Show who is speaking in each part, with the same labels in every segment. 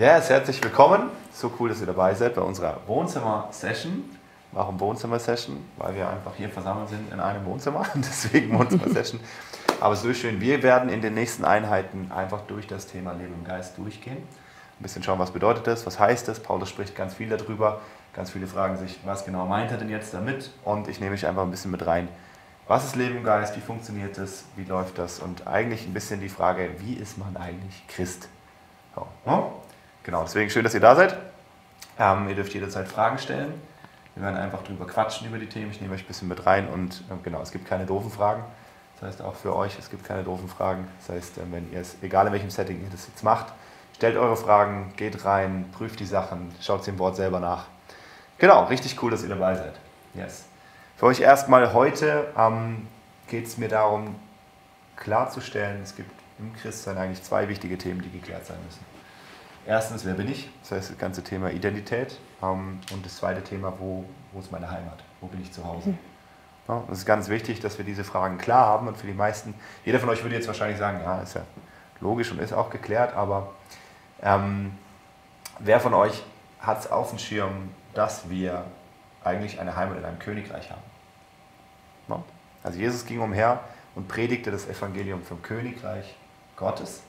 Speaker 1: Yes, herzlich willkommen. So cool, dass ihr dabei seid bei unserer Wohnzimmer-Session. Warum Wohnzimmer-Session? Weil wir einfach hier versammelt sind in einem Wohnzimmer. Deswegen Wohnzimmer-Session. Aber so schön. Wir werden in den nächsten Einheiten einfach durch das Thema Leben im Geist durchgehen. Ein bisschen schauen, was bedeutet das, was heißt das. Paulus spricht ganz viel darüber. Ganz viele fragen sich, was genau meint er denn jetzt damit? Und ich nehme mich einfach ein bisschen mit rein. Was ist Leben im Geist? Wie funktioniert das? Wie läuft das? Und eigentlich ein bisschen die Frage, wie ist man eigentlich Christ? So, ne? Genau, deswegen schön, dass ihr da seid. Ähm, ihr dürft jederzeit Fragen stellen. Wir werden einfach drüber quatschen über die Themen. Ich nehme euch ein bisschen mit rein und äh, genau, es gibt keine doofen Fragen. Das heißt auch für euch, es gibt keine doofen Fragen. Das heißt, äh, wenn ihr es, egal in welchem Setting ihr das jetzt macht, stellt eure Fragen, geht rein, prüft die Sachen, schaut sie im Wort selber nach. Genau, richtig cool, dass ihr dabei seid. Yes. Für euch erstmal heute ähm, geht es mir darum, klarzustellen, es gibt im Christsein eigentlich zwei wichtige Themen, die geklärt sein müssen. Erstens, wer bin ich? Das heißt, das ganze Thema Identität. Ähm, und das zweite Thema, wo, wo ist meine Heimat? Wo bin ich zu Hause? Ja, das ist ganz wichtig, dass wir diese Fragen klar haben. Und für die meisten, jeder von euch würde jetzt wahrscheinlich sagen, ja, ist ja logisch und ist auch geklärt, aber ähm, wer von euch hat es auf dem Schirm, dass wir eigentlich eine Heimat in einem Königreich haben? Ja? Also Jesus ging umher und predigte das Evangelium vom Königreich Gottes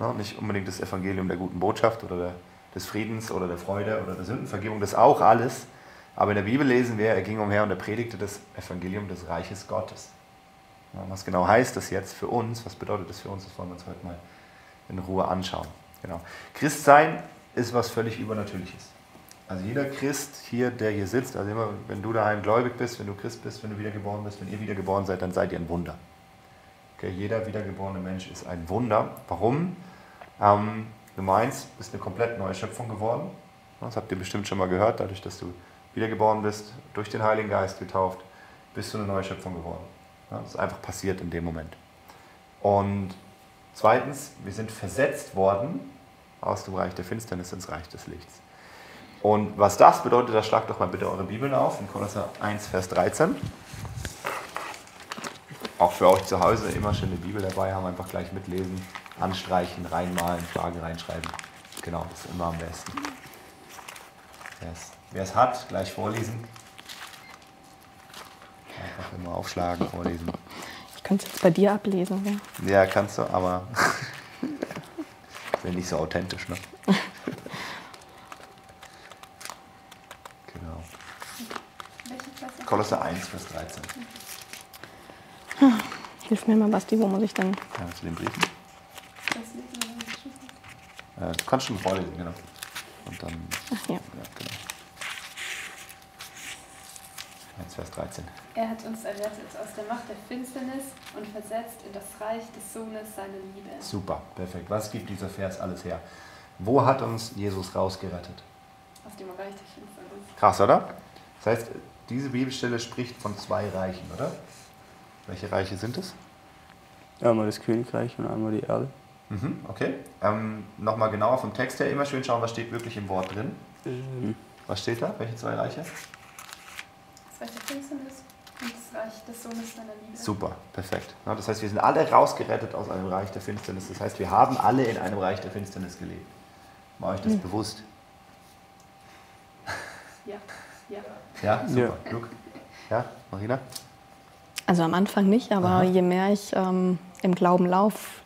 Speaker 1: Ne? Nicht unbedingt das Evangelium der guten Botschaft oder der, des Friedens oder der Freude oder der Sündenvergebung, das auch alles. Aber in der Bibel lesen wir, er ging umher und er predigte das Evangelium des Reiches Gottes. Ja, was genau heißt das jetzt für uns? Was bedeutet das für uns? Das wollen wir uns heute mal in Ruhe anschauen. Genau. Christsein ist was völlig Übernatürliches. Also jeder Christ hier, der hier sitzt, also immer, wenn du daheim gläubig bist, wenn du Christ bist, wenn du wiedergeboren bist, wenn ihr wiedergeboren seid, dann seid ihr ein Wunder. Okay, jeder wiedergeborene Mensch ist ein Wunder. Warum? Ähm, Nummer eins, bist eine komplett neue Schöpfung geworden. Das habt ihr bestimmt schon mal gehört, dadurch, dass du wiedergeboren bist, durch den Heiligen Geist getauft, bist du eine neue Schöpfung geworden. Das ist einfach passiert in dem Moment. Und zweitens, wir sind versetzt worden aus dem Reich der Finsternis ins Reich des Lichts. Und was das bedeutet, da schlagt doch mal bitte eure Bibeln auf, in Kolosser 1, Vers 13. Auch für euch zu Hause immer schön eine Bibel dabei haben, einfach gleich mitlesen anstreichen, reinmalen, Frage reinschreiben. Genau, das ist immer am besten. Yes. Wer es hat, gleich vorlesen. Einfach immer aufschlagen, vorlesen.
Speaker 2: Ich könnte es jetzt bei dir ablesen.
Speaker 1: Ja, ja kannst du, aber wäre nicht so authentisch, ne? genau. Kolosse 1, Vers 13.
Speaker 2: Hilf mir mal, Basti, wo muss ich dann?
Speaker 1: Ja, zu den Briefen. Äh, du kannst schon vorlesen, genau. Und dann.
Speaker 2: Ach ja. ja genau.
Speaker 1: 1, Vers 13.
Speaker 3: Er hat uns errettet aus der Macht der Finsternis und versetzt in das Reich des Sohnes seiner Liebe.
Speaker 1: Super, perfekt. Was gibt dieser Vers alles her? Wo hat uns Jesus rausgerettet?
Speaker 3: Aus dem Reich der Finsternis.
Speaker 1: Krass, oder? Das heißt, diese Bibelstelle spricht von zwei Reichen, oder? Welche Reiche sind es?
Speaker 4: Einmal das Königreich und einmal die Erde.
Speaker 1: Mhm, okay. Ähm, Nochmal genauer vom Text her immer schön schauen, was steht wirklich im Wort drin. Mhm. Was steht da? Welche zwei Reiche?
Speaker 3: Das Reich der Finsternis und das Reich des Sohnes seiner Liebe.
Speaker 1: Super, perfekt. Ja, das heißt, wir sind alle rausgerettet aus einem Reich der Finsternis. Das heißt, wir haben alle in einem Reich der Finsternis gelebt. War euch das mhm. bewusst?
Speaker 3: Ja. Ja,
Speaker 1: ja super. Ja. Luke? Ja, Marina?
Speaker 2: Also am Anfang nicht, aber Aha. je mehr ich ähm, im Glauben laufe,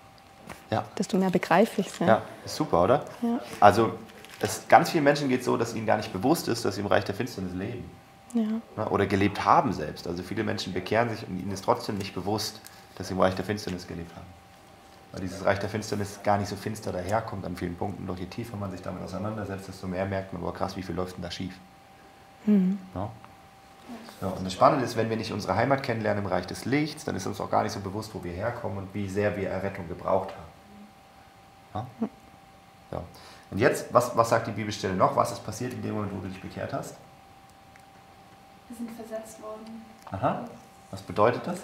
Speaker 2: ja. desto mehr begreife ich es.
Speaker 1: Ja. ja, ist super, oder? Ja. Also es, ganz vielen Menschen geht es so, dass ihnen gar nicht bewusst ist, dass sie im Reich der Finsternis leben. Ja. Oder gelebt haben selbst. Also viele Menschen bekehren sich und ihnen ist trotzdem nicht bewusst, dass sie im Reich der Finsternis gelebt haben. Weil dieses Reich der Finsternis gar nicht so finster daherkommt an vielen Punkten. Doch je tiefer man sich damit auseinandersetzt, desto mehr merkt man, oh krass, wie viel läuft denn da schief. Mhm. Ja. Ja, und das Spannende ist, wenn wir nicht unsere Heimat kennenlernen im Reich des Lichts, dann ist uns auch gar nicht so bewusst, wo wir herkommen und wie sehr wir Errettung gebraucht haben. Ja? Ja. Und jetzt, was, was sagt die Bibelstelle noch? Was ist passiert in dem Moment, wo du dich bekehrt hast?
Speaker 3: Wir sind versetzt worden.
Speaker 1: Aha. Was bedeutet das?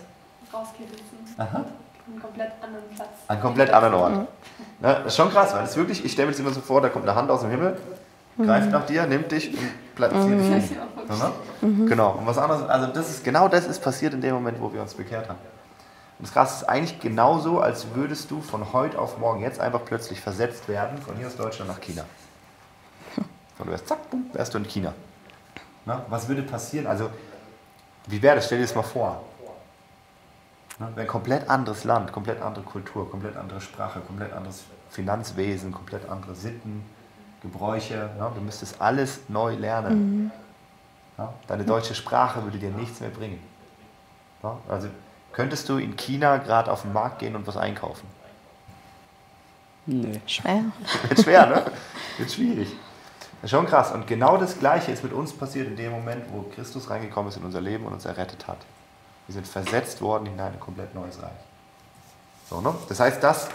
Speaker 3: Rausgerissen. Aha. Einen komplett anderen Platz.
Speaker 1: Einen komplett anderen Ort. Mhm. Das ist schon krass, weil das wirklich, ich stelle mir das immer so vor, da kommt eine Hand aus dem Himmel, mhm. greift nach dir, nimmt dich und platziert mhm. dich hin. Mhm. Genau. Und was anderes, also das ist, genau das ist passiert in dem Moment, wo wir uns bekehrt haben. Und das Krasse ist eigentlich genauso, als würdest du von heute auf morgen jetzt einfach plötzlich versetzt werden, von hier aus Deutschland nach China. Und du wärst, zack, boom, wärst du in China. Na, was würde passieren? Also, wie wäre das? Stell dir das mal vor. Na, wäre ein komplett anderes Land, komplett andere Kultur, komplett andere Sprache, komplett anderes Finanzwesen, komplett andere Sitten, Gebräuche. Ja, du müsstest alles neu lernen. Mhm. Ja, deine deutsche Sprache würde dir nichts mehr bringen. Ja, also könntest du in China gerade auf den Markt gehen und was einkaufen?
Speaker 2: Nee. Schwer.
Speaker 1: Wird schwer, ne? Wird schwierig. Das ist schon krass. Und genau das Gleiche ist mit uns passiert in dem Moment, wo Christus reingekommen ist in unser Leben und uns errettet hat. Wir sind versetzt worden in ein komplett neues Reich. So, ne? Das heißt, das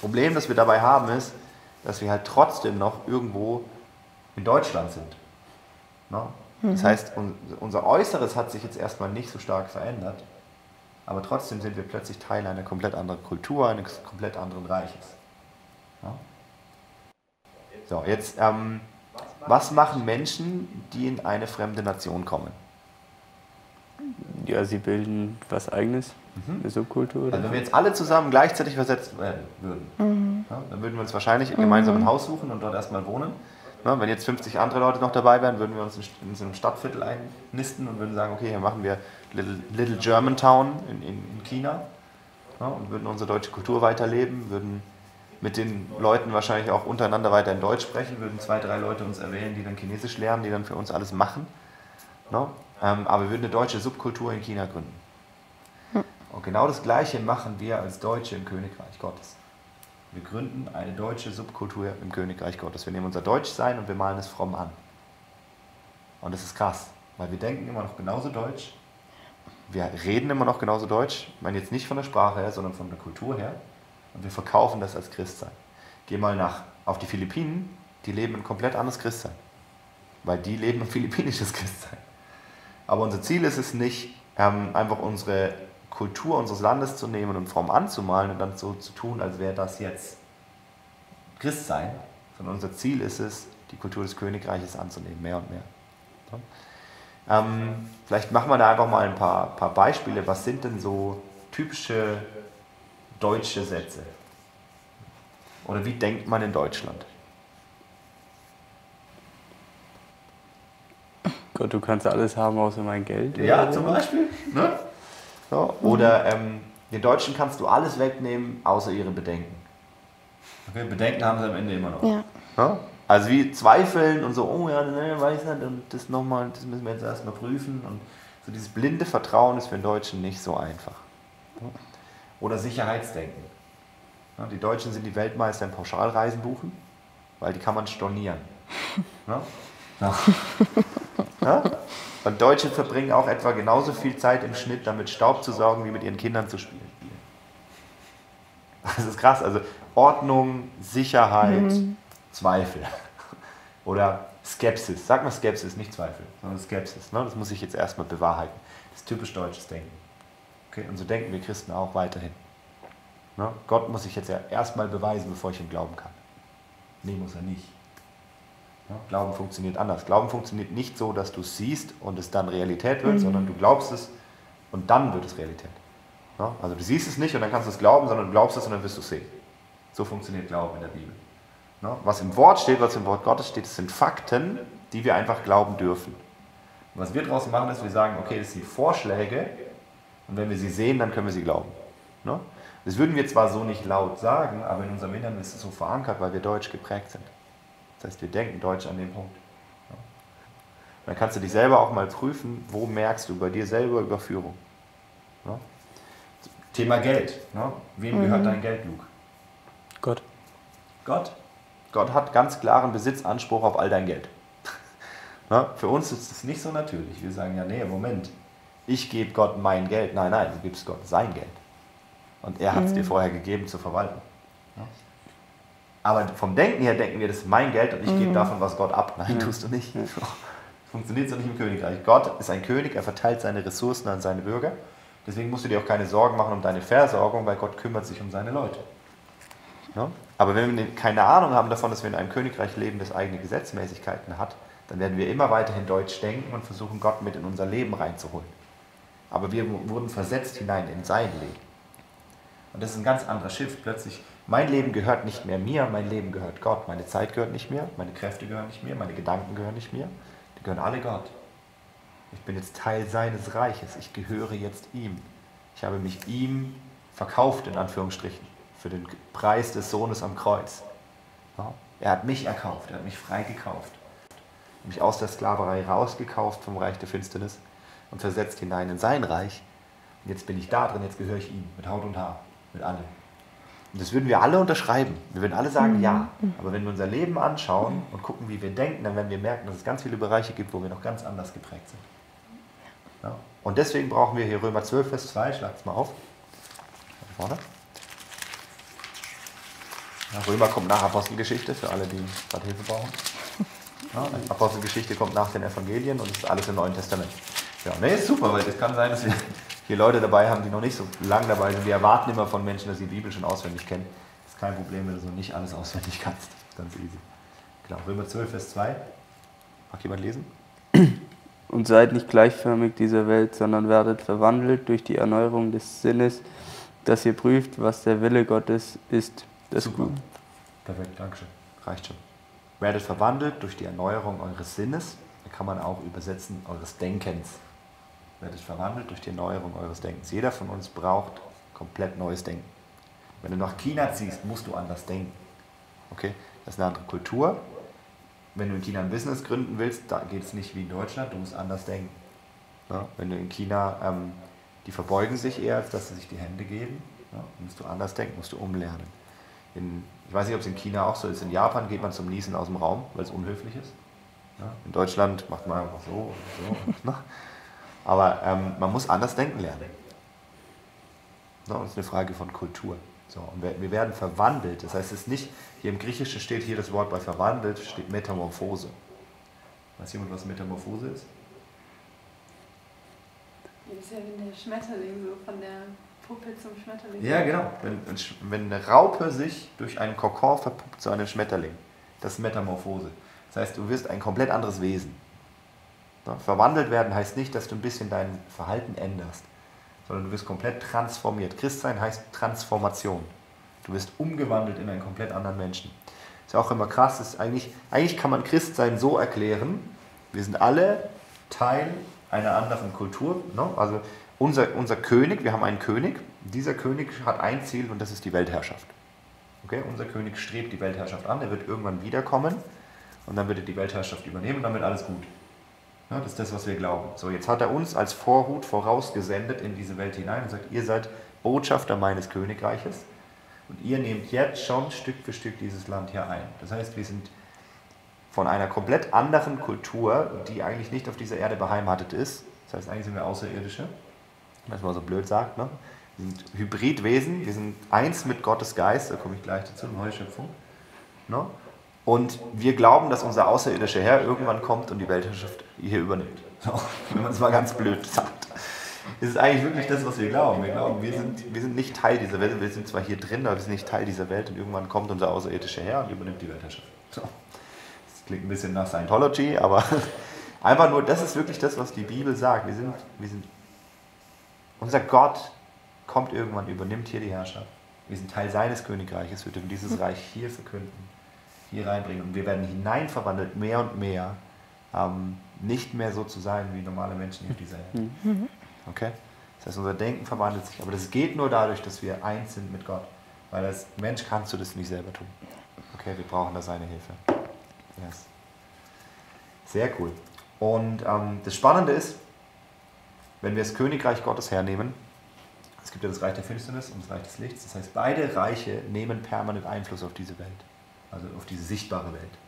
Speaker 1: Problem, das wir dabei haben, ist, dass wir halt trotzdem noch irgendwo in Deutschland sind. Ne? Das mhm. heißt, unser Äußeres hat sich jetzt erstmal nicht so stark verändert, aber trotzdem sind wir plötzlich Teil einer komplett anderen Kultur, eines komplett anderen Reiches. Ja? So, jetzt, ähm, was machen Menschen, die in eine fremde Nation kommen?
Speaker 4: Ja, sie bilden was Eigenes, mhm. eine Subkultur.
Speaker 1: Also wenn wir jetzt alle zusammen gleichzeitig versetzt werden würden, mhm. ja, dann würden wir uns wahrscheinlich mhm. gemeinsam ein Haus suchen und dort erstmal wohnen. Ja, wenn jetzt 50 andere Leute noch dabei wären, würden wir uns in, in so einem Stadtviertel einnisten und würden sagen, okay, hier machen wir Little, Little Germantown in, in, in China ja, und würden unsere deutsche Kultur weiterleben, würden mit den Leuten wahrscheinlich auch untereinander weiter in Deutsch sprechen, würden zwei, drei Leute uns erwählen, die dann Chinesisch lernen, die dann für uns alles machen. No? Ähm, aber wir würden eine deutsche Subkultur in China gründen. Hm. Und genau das Gleiche machen wir als Deutsche im Königreich Gottes. Wir gründen eine deutsche Subkultur im Königreich Gottes. Wir nehmen unser Deutschsein und wir malen es fromm an. Und das ist krass, weil wir denken immer noch genauso Deutsch. Wir reden immer noch genauso Deutsch. Ich meine jetzt nicht von der Sprache her, sondern von der Kultur her. Und wir verkaufen das als Christsein. Geh mal nach, auf die Philippinen, die leben ein komplett anderes Christsein. Weil die leben ein philippinisches Christsein. Aber unser Ziel ist es nicht, ähm, einfach unsere Kultur unseres Landes zu nehmen und fromm anzumalen und dann so zu tun, als wäre das jetzt Christsein, sondern unser Ziel ist es, die Kultur des Königreiches anzunehmen, mehr und mehr. Ähm, vielleicht machen wir da einfach mal ein paar, paar Beispiele. Was sind denn so typische deutsche Sätze? Oder wie denkt man in Deutschland?
Speaker 4: Gott, du kannst alles haben außer mein Geld.
Speaker 1: Ja, zum Beispiel. Ne? So. Oder ähm, den Deutschen kannst du alles wegnehmen, außer ihre Bedenken. Okay, Bedenken haben sie am Ende immer noch. Ja. Ja? Also wie zweifeln und so, oh ja, ne, weiß nicht, und das nochmal, das müssen wir jetzt erstmal prüfen. Und so dieses blinde Vertrauen ist für den Deutschen nicht so einfach. Oder Sicherheitsdenken. Ja, die Deutschen sind die Weltmeister im Pauschalreisen buchen, weil die kann man stornieren. Ja? Ja? Und Deutsche verbringen auch etwa genauso viel Zeit im Schnitt damit Staub zu saugen, wie mit ihren Kindern zu spielen. Das ist krass. Also Ordnung, Sicherheit, mhm. Zweifel. Oder Skepsis. Sag mal Skepsis, nicht Zweifel, sondern Skepsis. Ne? Das muss ich jetzt erstmal bewahrheiten. Das ist typisch deutsches Denken. Okay? Und so denken wir Christen auch weiterhin. Ne? Gott muss ich jetzt ja erstmal beweisen, bevor ich ihm glauben kann. Nee, muss er nicht. Glauben funktioniert anders. Glauben funktioniert nicht so, dass du es siehst und es dann Realität wird, mhm. sondern du glaubst es und dann wird es Realität. Also du siehst es nicht und dann kannst du es glauben, sondern du glaubst es und dann wirst du es sehen. So funktioniert Glauben in der Bibel. Was im Wort steht, was im Wort Gottes steht, das sind Fakten, die wir einfach glauben dürfen. Und was wir daraus machen, ist, wir sagen, okay, das sind Vorschläge und wenn wir sie sehen, dann können wir sie glauben. Das würden wir zwar so nicht laut sagen, aber in unserem Inneren ist es so verankert, weil wir deutsch geprägt sind. Das heißt, wir denken Deutsch an den Punkt. Ja. Dann kannst du dich selber auch mal prüfen, wo merkst du bei dir selber Überführung. Ja. Thema Geld. Ja. Wem mhm. gehört dein Geld, Luke?
Speaker 4: Gott.
Speaker 1: Gott? Gott hat ganz klaren Besitzanspruch auf all dein Geld. Für uns ist das nicht so natürlich. Wir sagen ja, nee, Moment, ich gebe Gott mein Geld. Nein, nein, du gibst Gott sein Geld. Und er hat es mhm. dir vorher gegeben zu verwalten. Aber vom Denken her denken wir, das ist mein Geld und ich mhm. gebe davon was Gott ab. Nein, tust du nicht. Funktioniert so nicht im Königreich. Gott ist ein König, er verteilt seine Ressourcen an seine Bürger. Deswegen musst du dir auch keine Sorgen machen um deine Versorgung, weil Gott kümmert sich um seine Leute. Ja? Aber wenn wir keine Ahnung haben davon, dass wir in einem Königreich leben, das eigene Gesetzmäßigkeiten hat, dann werden wir immer weiterhin deutsch denken und versuchen, Gott mit in unser Leben reinzuholen. Aber wir wurden versetzt hinein in sein Leben. Und das ist ein ganz anderer Shift. Plötzlich Mein Leben gehört nicht mehr mir, mein Leben gehört Gott. Meine Zeit gehört nicht mir, meine Kräfte gehören nicht mir, meine Gedanken gehören nicht mir. Die gehören alle Gott. Ich bin jetzt Teil seines Reiches. Ich gehöre jetzt ihm. Ich habe mich ihm verkauft, in Anführungsstrichen, für den Preis des Sohnes am Kreuz. Er hat mich erkauft, er hat mich freigekauft. Mich aus der Sklaverei rausgekauft vom Reich der Finsternis und versetzt hinein in sein Reich. Und jetzt bin ich da drin, jetzt gehöre ich ihm, mit Haut und Haar, mit allem. Und das würden wir alle unterschreiben. Wir würden alle sagen, mhm. ja. Aber wenn wir unser Leben anschauen und gucken, wie wir denken, dann werden wir merken, dass es ganz viele Bereiche gibt, wo wir noch ganz anders geprägt sind. Ja. Und deswegen brauchen wir hier Römer 12, Vers 2, schlagt es mal auf. Vorne. Ja, Römer kommt nach Apostelgeschichte, für alle, die gerade Hilfe brauchen. Ja, Apostelgeschichte kommt nach den Evangelien und es ist alles im Neuen Testament. Ja, nee, ist super, weil es kann sein, dass wir hier Leute dabei haben, die noch nicht so lange dabei sind. Wir erwarten immer von Menschen, dass sie die Bibel schon auswendig kennen. Das ist kein Problem, wenn du so nicht alles auswendig kannst. Ganz easy. Genau, Römer 12, Vers 2. Mag jemand lesen?
Speaker 4: Und seid nicht gleichförmig dieser Welt, sondern werdet verwandelt durch die Erneuerung des Sinnes, dass ihr prüft, was der Wille Gottes ist. Das Super. Gut.
Speaker 1: Perfekt, Dankeschön. Reicht schon. Werdet verwandelt durch die Erneuerung eures Sinnes. Da kann man auch übersetzen, eures Denkens werdet verwandelt durch die Erneuerung eures Denkens. Jeder von uns braucht komplett neues Denken. Wenn du nach China ziehst, musst du anders denken. Okay? Das ist eine andere Kultur. Wenn du in China ein Business gründen willst, da geht es nicht wie in Deutschland, du musst anders denken. Ja? Wenn du in China, ähm, die verbeugen sich eher, als dass sie sich die Hände geben, ja? musst du anders denken, musst du umlernen. In, ich weiß nicht, ob es in China auch so ist. In Japan geht man zum Niesen aus dem Raum, weil es unhöflich ist. Ja? In Deutschland macht man einfach so und so. Ne? Aber ähm, man muss anders denken lernen. No, das ist eine Frage von Kultur. So, und wir, wir, werden verwandelt. Das heißt, es ist nicht, hier im Griechischen steht hier das Wort bei verwandelt, steht Metamorphose. Weiß jemand, was Metamorphose ist?
Speaker 3: Das ist ja wie der Schmetterling, so von der Puppe zum Schmetterling.
Speaker 1: Ja, genau. Wenn, wenn eine Raupe sich durch einen Kokon verpuppt zu einem Schmetterling, das ist Metamorphose. Das heißt, du wirst ein komplett anderes Wesen. Verwandelt werden heißt nicht, dass du ein bisschen dein Verhalten änderst, sondern du wirst komplett transformiert. Christsein heißt Transformation. Du wirst umgewandelt in einen komplett anderen Menschen. Ist ja auch immer krass, ist eigentlich, eigentlich kann man Christsein so erklären, wir sind alle Teil einer anderen Kultur. Ne? Also unser, unser König, wir haben einen König, dieser König hat ein Ziel und das ist die Weltherrschaft. Okay? Unser König strebt die Weltherrschaft an, er wird irgendwann wiederkommen und dann wird er die Weltherrschaft übernehmen und dann wird alles gut. Ja, das ist das, was wir glauben. So, jetzt hat er uns als Vorhut vorausgesendet in diese Welt hinein und sagt, ihr seid Botschafter meines Königreiches und ihr nehmt jetzt schon Stück für Stück dieses Land hier ein. Das heißt, wir sind von einer komplett anderen Kultur, die eigentlich nicht auf dieser Erde beheimatet ist. Das heißt, eigentlich sind wir Außerirdische, was man so blöd sagt. Ne? Wir sind Hybridwesen, wir sind eins mit Gottes Geist, da komme ich gleich dazu, neue Schöpfung. Ne? Und wir glauben, dass unser außerirdischer Herr irgendwann kommt und die Weltherrschaft hier übernimmt. So, wenn man es mal ganz blöd sagt. Es ist eigentlich wirklich das, was wir glauben. Wir glauben, wir sind, wir sind nicht Teil dieser Welt. Wir sind zwar hier drin, aber wir sind nicht Teil dieser Welt und irgendwann kommt unser außerirdischer Herr und übernimmt die Weltherrschaft. So. Das klingt ein bisschen nach Scientology, aber einfach nur, das ist wirklich das, was die Bibel sagt. Wir sind, wir sind, unser Gott kommt irgendwann, übernimmt hier die Herrschaft. Wir sind Teil seines Königreiches, wir dürfen dieses Reich hier verkünden hier reinbringen. Und wir werden hineinverwandelt, mehr und mehr, ähm, nicht mehr so zu sein wie normale Menschen hier auf dieser Erde. Mhm. Okay? Das heißt, unser Denken verwandelt sich. Aber das geht nur dadurch, dass wir eins sind mit Gott. Weil als Mensch kannst du das nicht selber tun. Okay, wir brauchen da seine Hilfe. Yes. Sehr cool. Und ähm, das Spannende ist, wenn wir das Königreich Gottes hernehmen, es gibt ja das Reich der Finsternis und das Reich des Lichts, das heißt, beide Reiche nehmen permanent Einfluss auf diese Welt also auf diese sichtbare Welt.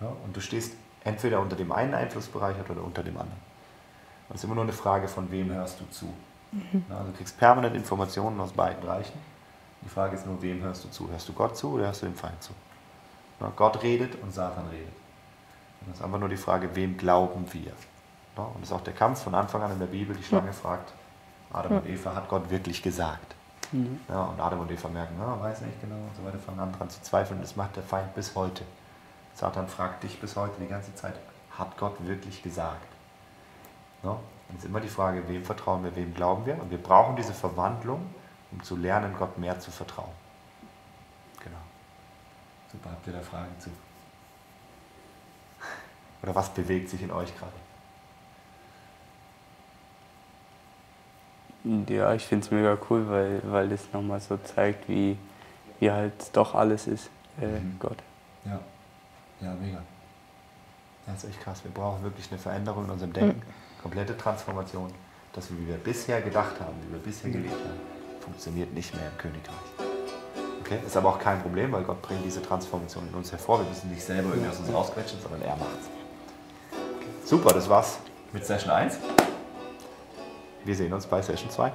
Speaker 1: Ja, und du stehst entweder unter dem einen Einflussbereich oder unter dem anderen. Und es ist immer nur eine Frage, von wem hörst du zu. Mhm. Ja, also du kriegst permanent Informationen aus beiden Bereichen. Die Frage ist nur, wem hörst du zu? Hörst du Gott zu oder hörst du dem Feind zu? Ja, Gott redet und Satan redet. Und das ist einfach nur die Frage, wem glauben wir? und das ist auch der Kampf von Anfang an in der Bibel. Die Schlange fragt, Adam und Eva, hat Gott wirklich gesagt? Mhm. Ja, und Adam und Eva merken, ja, weiß nicht genau und so weiter, fangen an dran zu zweifeln. Das macht der Feind bis heute. Satan fragt dich bis heute die ganze Zeit, hat Gott wirklich gesagt? Ja, und es ist immer die Frage, wem vertrauen wir, wem glauben wir? Und wir brauchen diese Verwandlung, um zu lernen, Gott mehr zu vertrauen. Super, habt ihr da Fragen zu? Oder was bewegt sich in euch gerade?
Speaker 4: Ja, ich finde es mega cool, weil, weil das nochmal so zeigt, wie, wie halt doch alles ist, äh, mhm. Gott.
Speaker 1: Ja, ja, mega. Das ist echt krass. Wir brauchen wirklich eine Veränderung in unserem Denken, mhm. komplette Transformation. Das, wie wir bisher gedacht haben, wie wir bisher gelebt haben, funktioniert nicht mehr im Königreich. Okay? Ist aber auch kein Problem, weil Gott bringt diese Transformation in uns hervor. Wir müssen nicht selber irgendwie aus uns rausquetschen, sondern er macht's. Okay. Super, das war's mit Session 1. Wir sehen uns bei Session 2.